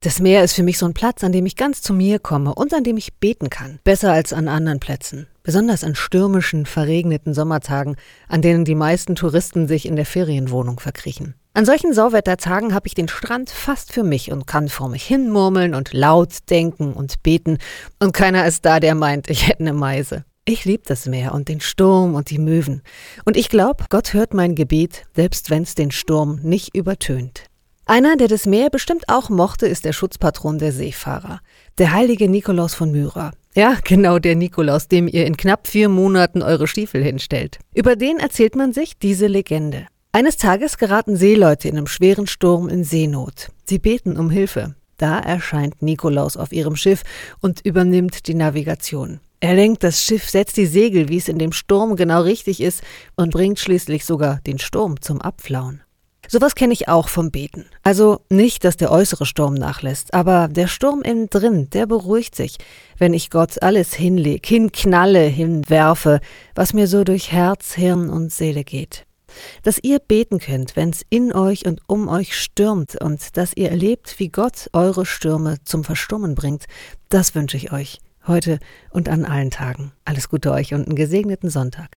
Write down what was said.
Das Meer ist für mich so ein Platz, an dem ich ganz zu mir komme und an dem ich beten kann. Besser als an anderen Plätzen. Besonders an stürmischen, verregneten Sommertagen, an denen die meisten Touristen sich in der Ferienwohnung verkriechen. An solchen Sauwettertagen habe ich den Strand fast für mich und kann vor mich hinmurmeln und laut denken und beten. Und keiner ist da, der meint, ich hätte eine Meise. Ich liebe das Meer und den Sturm und die Möwen. Und ich glaube, Gott hört mein Gebet, selbst wenn es den Sturm nicht übertönt. Einer, der das Meer bestimmt auch mochte, ist der Schutzpatron der Seefahrer, der heilige Nikolaus von Myra. Ja, genau der Nikolaus, dem ihr in knapp vier Monaten eure Stiefel hinstellt. Über den erzählt man sich diese Legende. Eines Tages geraten Seeleute in einem schweren Sturm in Seenot. Sie beten um Hilfe. Da erscheint Nikolaus auf ihrem Schiff und übernimmt die Navigation. Er lenkt das Schiff, setzt die Segel, wie es in dem Sturm genau richtig ist, und bringt schließlich sogar den Sturm zum Abflauen. Sowas kenne ich auch vom Beten. Also nicht, dass der äußere Sturm nachlässt, aber der Sturm innen drin, der beruhigt sich, wenn ich Gott alles hinleg, hinknalle, hinwerfe, was mir so durch Herz, Hirn und Seele geht. Dass ihr beten könnt, wenn's in euch und um euch stürmt und dass ihr erlebt, wie Gott eure Stürme zum Verstummen bringt, das wünsche ich euch heute und an allen Tagen. Alles Gute euch und einen gesegneten Sonntag.